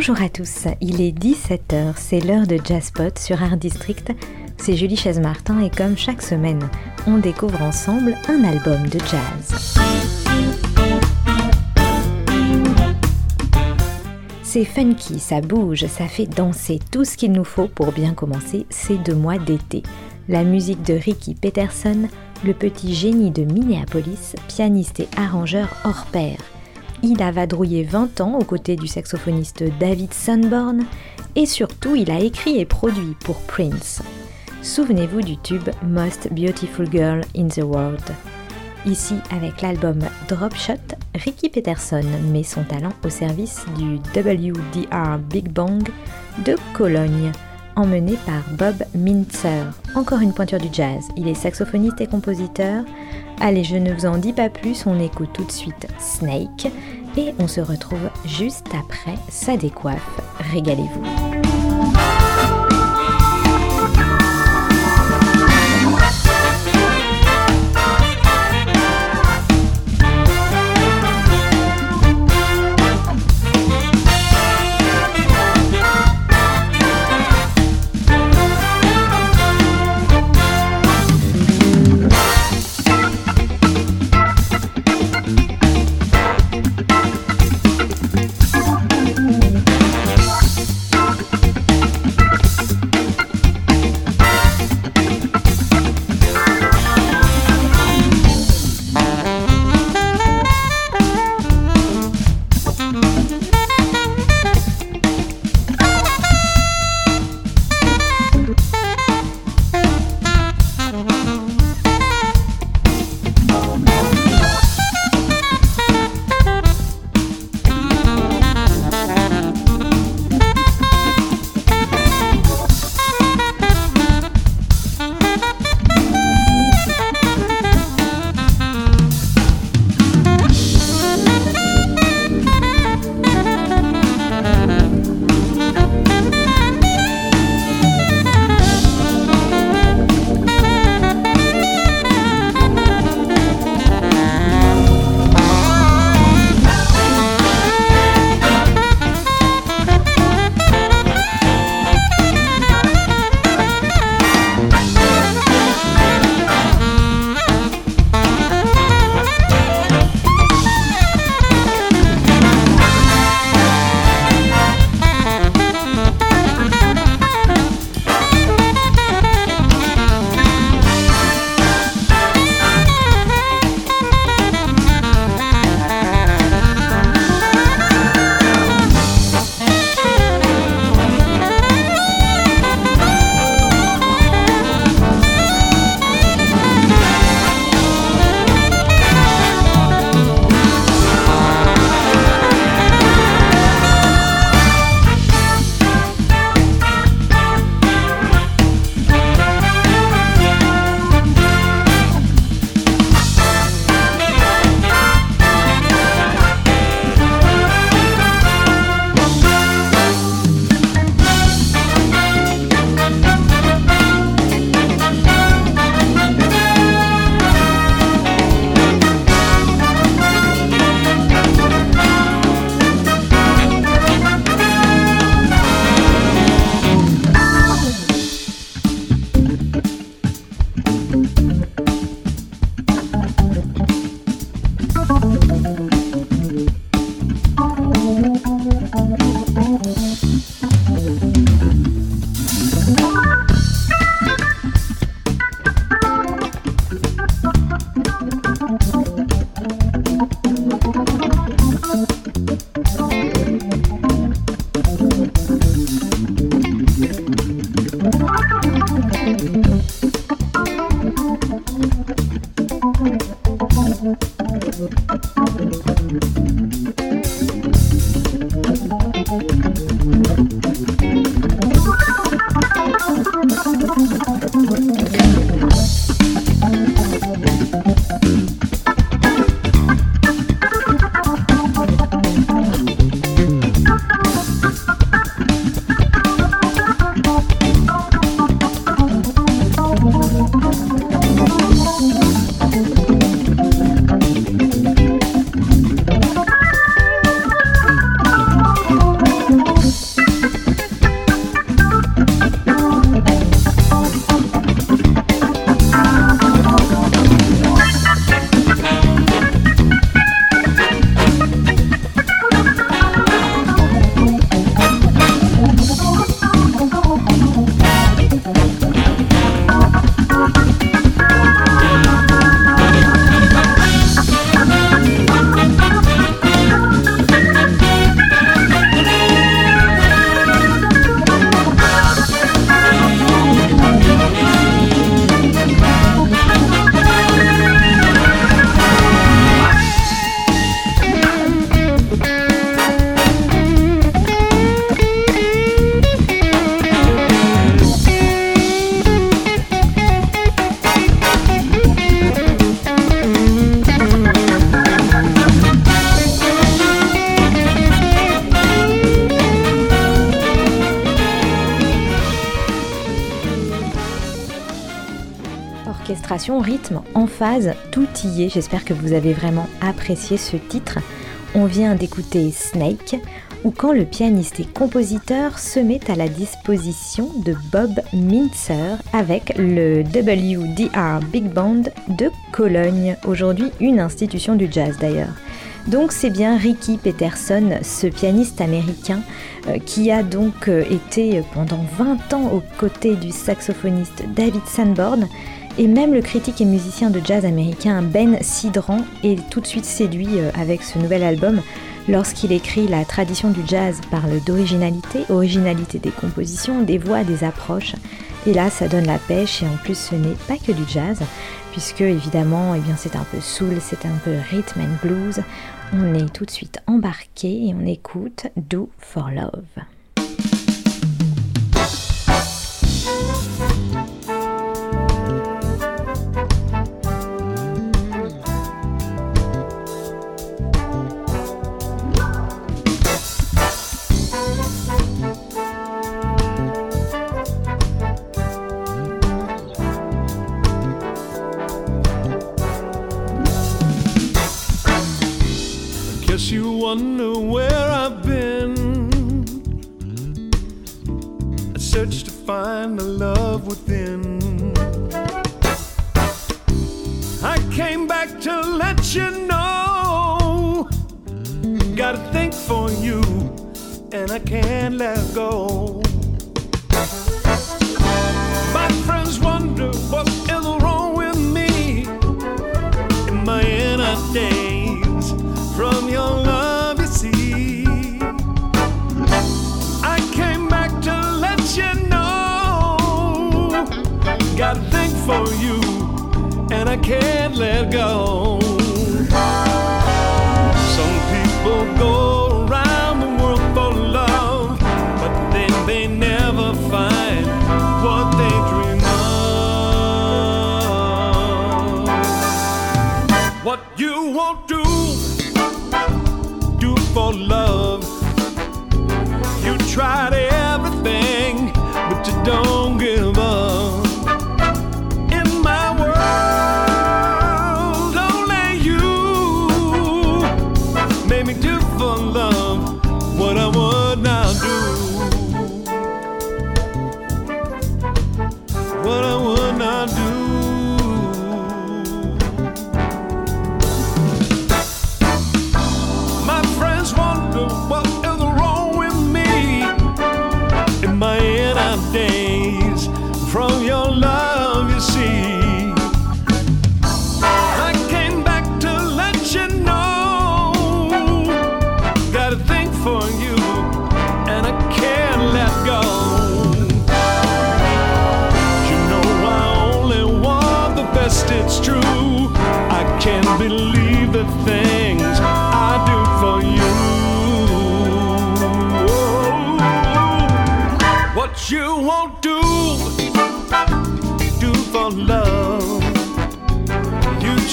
Bonjour à tous, il est 17h, c'est l'heure de Jazzpot sur Art District. C'est Julie Chaise-Martin et comme chaque semaine, on découvre ensemble un album de jazz. C'est funky, ça bouge, ça fait danser. Tout ce qu'il nous faut pour bien commencer ces deux mois d'été. La musique de Ricky Peterson, le petit génie de Minneapolis, pianiste et arrangeur hors pair. Il a vadrouillé 20 ans aux côtés du saxophoniste David Sunborn et surtout il a écrit et produit pour Prince. Souvenez-vous du tube Most Beautiful Girl in the World. Ici, avec l'album Drop Shot, Ricky Peterson met son talent au service du WDR Big Bang de Cologne, emmené par Bob Mintzer. Encore une pointure du jazz, il est saxophoniste et compositeur. Allez, je ne vous en dis pas plus, on écoute tout de suite Snake et on se retrouve juste après sa décoiffe. Régalez-vous. Orchestration, rythme, emphase, tout y est. J'espère que vous avez vraiment apprécié ce titre. On vient d'écouter Snake, ou quand le pianiste et compositeur se met à la disposition de Bob Mintzer avec le WDR Big Band de Cologne, aujourd'hui une institution du jazz d'ailleurs. Donc c'est bien Ricky Peterson, ce pianiste américain, euh, qui a donc euh, été pendant 20 ans aux côtés du saxophoniste David Sanborn, et même le critique et musicien de jazz américain Ben Sidran est tout de suite séduit euh, avec ce nouvel album lorsqu'il écrit La tradition du jazz parle d'originalité, originalité des compositions, des voix, des approches. Et là, ça donne la pêche et en plus, ce n'est pas que du jazz, puisque évidemment, eh c'est un peu soul, c'est un peu rhythm and blues. On est tout de suite embarqué et on écoute Do for Love. Let go. My friends wonder what is wrong with me in my inner days from your love. You see. I came back to let you know. Got a thing for you, and I can't let go.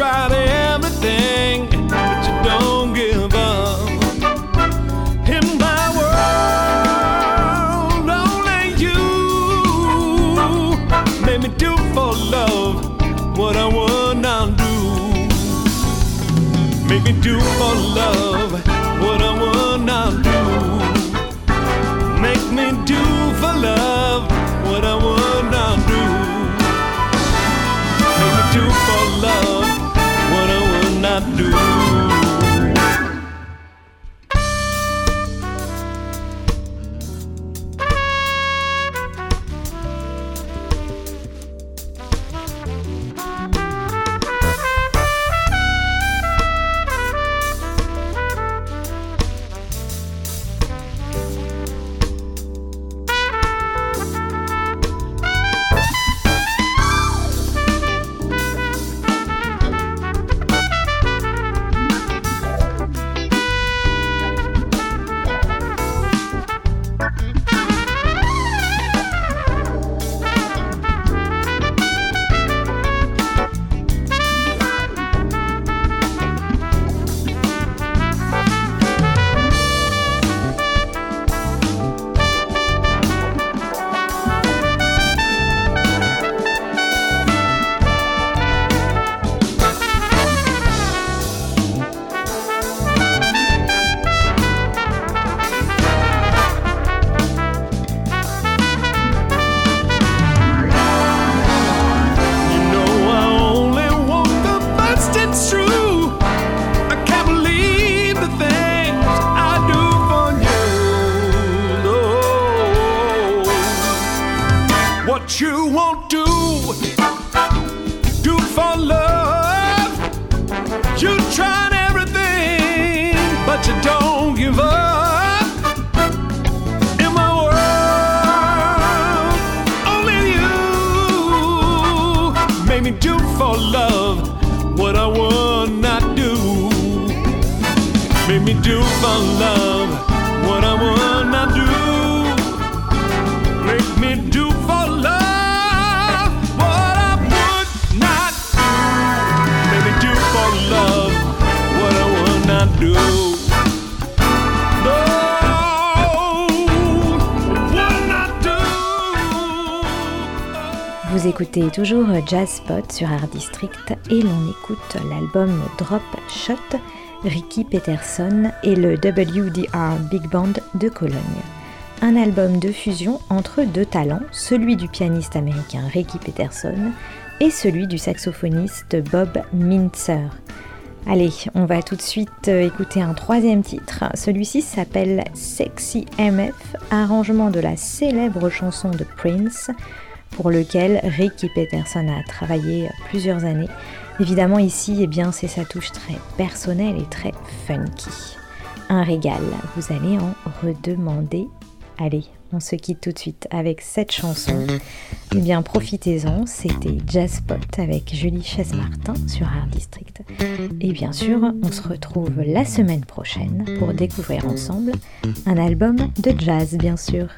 tried everything, but you don't give up. In my world, only you made me do for love what I would not do. Make me do for love. what you won't do. Do for love. You try everything, but you don't give up. In my world, only you made me do for love what I would not do. Made me do for love. Vous écoutez toujours Jazz Spot sur Art District et l'on écoute l'album Drop Shot, Ricky Peterson et le WDR Big Band de Cologne. Un album de fusion entre deux talents, celui du pianiste américain Ricky Peterson et celui du saxophoniste Bob Mintzer. Allez, on va tout de suite euh, écouter un troisième titre. Celui-ci s'appelle Sexy MF, arrangement de la célèbre chanson de Prince, pour lequel Ricky Peterson a travaillé plusieurs années. Évidemment ici, eh bien, c'est sa touche très personnelle et très funky. Un régal, vous allez en redemander. Allez, on se quitte tout de suite avec cette chanson. Eh bien, profitez-en, c'était Jazzpot avec Julie Chasse-Martin sur Art District. Et bien sûr, on se retrouve la semaine prochaine pour découvrir ensemble un album de jazz, bien sûr.